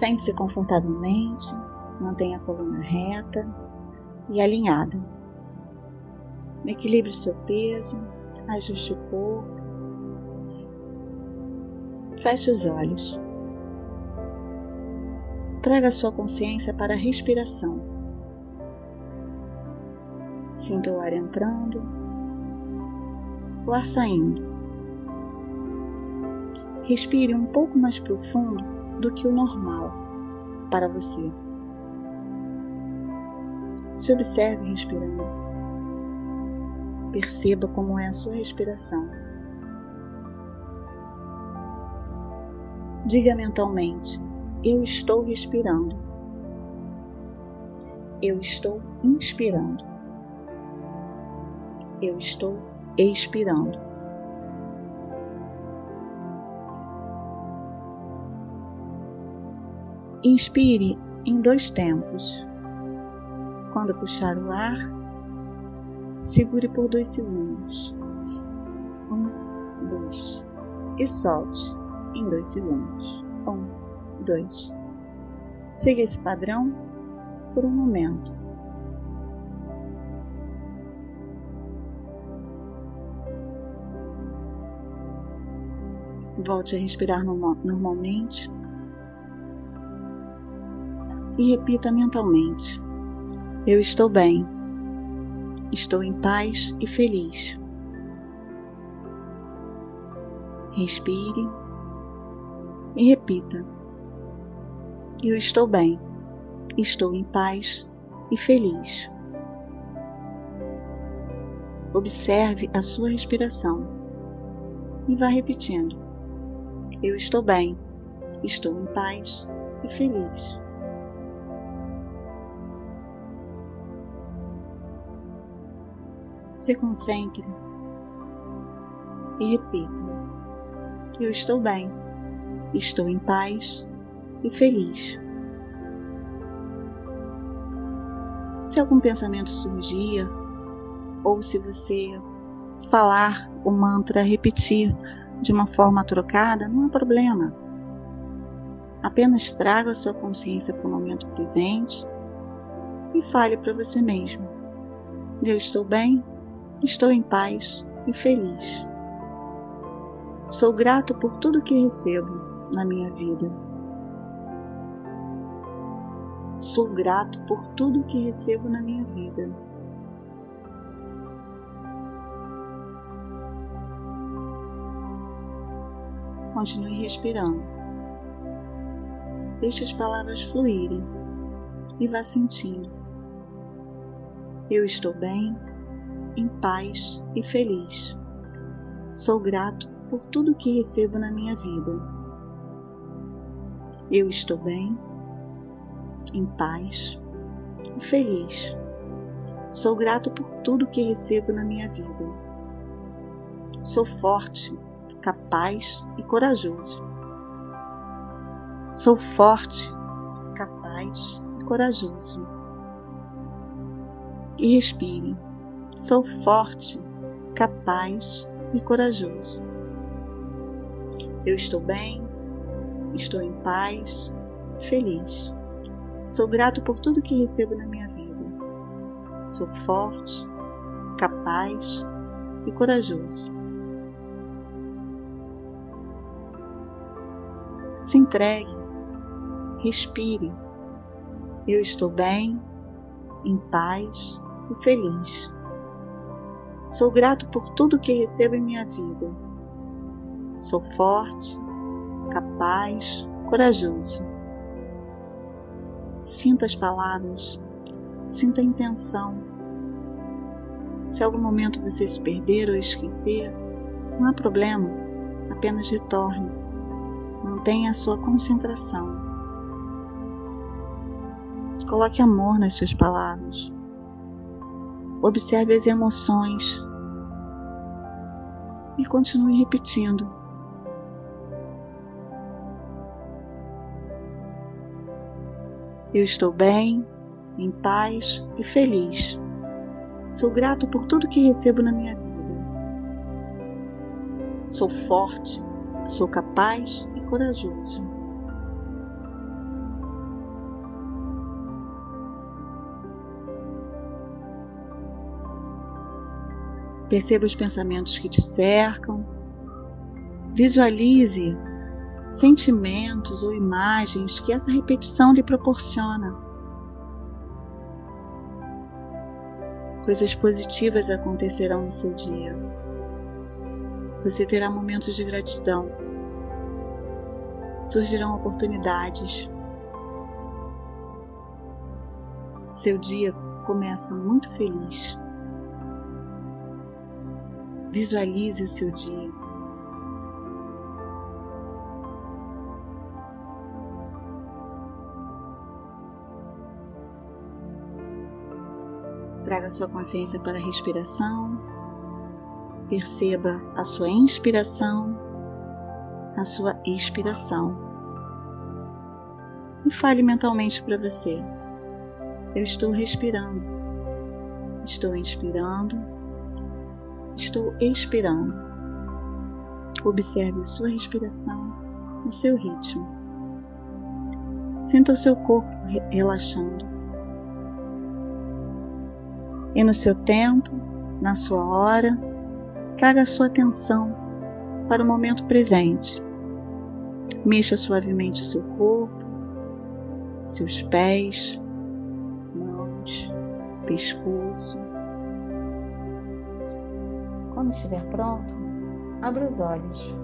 Sente-se confortavelmente, mantenha a coluna reta e alinhada. Equilibre seu peso, ajuste o corpo. Feche os olhos. Traga sua consciência para a respiração. Sinta o ar entrando, o ar saindo. Respire um pouco mais profundo do que o normal para você. Se observe respirando. Perceba como é a sua respiração. Diga mentalmente: Eu estou respirando. Eu estou inspirando. Eu estou expirando. Inspire em dois tempos. Quando puxar o ar, segure por dois segundos. Um, dois. E solte em dois segundos. Um, dois. Siga esse padrão por um momento. Volte a respirar normalmente e repita mentalmente: Eu estou bem, estou em paz e feliz. Respire e repita: Eu estou bem, estou em paz e feliz. Observe a sua respiração e vá repetindo: Eu estou bem, estou em paz e feliz. Se concentre e repita: Eu estou bem, estou em paz e feliz. Se algum pensamento surgir, ou se você falar o mantra, repetir de uma forma trocada, não há problema. Apenas traga a sua consciência para o momento presente e fale para você mesmo: Eu estou bem, estou em paz e feliz. Sou grato por tudo que recebo na minha vida. Sou grato por tudo que recebo na minha vida. Continue respirando. Deixe as palavras fluírem e vá sentindo. Eu estou bem, em paz e feliz. Sou grato por tudo que recebo na minha vida. Eu estou bem, em paz e feliz. Sou grato por tudo que recebo na minha vida. Sou forte, capaz e corajoso. Sou forte, capaz e corajoso. E respire. Sou forte, capaz e corajoso. Eu estou bem, estou em paz, feliz. Sou grato por tudo que recebo na minha vida. Sou forte, capaz e corajoso. Se entregue, respire. Eu estou bem, em paz e feliz. Sou grato por tudo que recebo em minha vida. Sou forte, capaz, corajoso. Sinta as palavras, sinta a intenção. Se algum momento você se perder ou esquecer, não há problema, apenas retorne. Mantenha a sua concentração. Coloque amor nas suas palavras. Observe as emoções e continue repetindo. Eu estou bem, em paz e feliz. Sou grato por tudo que recebo na minha vida. Sou forte, sou capaz e corajoso. Perceba os pensamentos que te cercam. Visualize sentimentos ou imagens que essa repetição lhe proporciona. Coisas positivas acontecerão no seu dia. Você terá momentos de gratidão. Surgirão oportunidades. Seu dia começa muito feliz. Visualize o seu dia. Traga sua consciência para a respiração. Perceba a sua inspiração, a sua expiração. E fale mentalmente para você: Eu estou respirando. Estou inspirando. Estou expirando. Observe sua respiração no seu ritmo. Sinta o seu corpo relaxando e no seu tempo, na sua hora, traga sua atenção para o momento presente. Mexa suavemente o seu corpo, seus pés, mãos, pescoço. Quando estiver pronto, abra os olhos.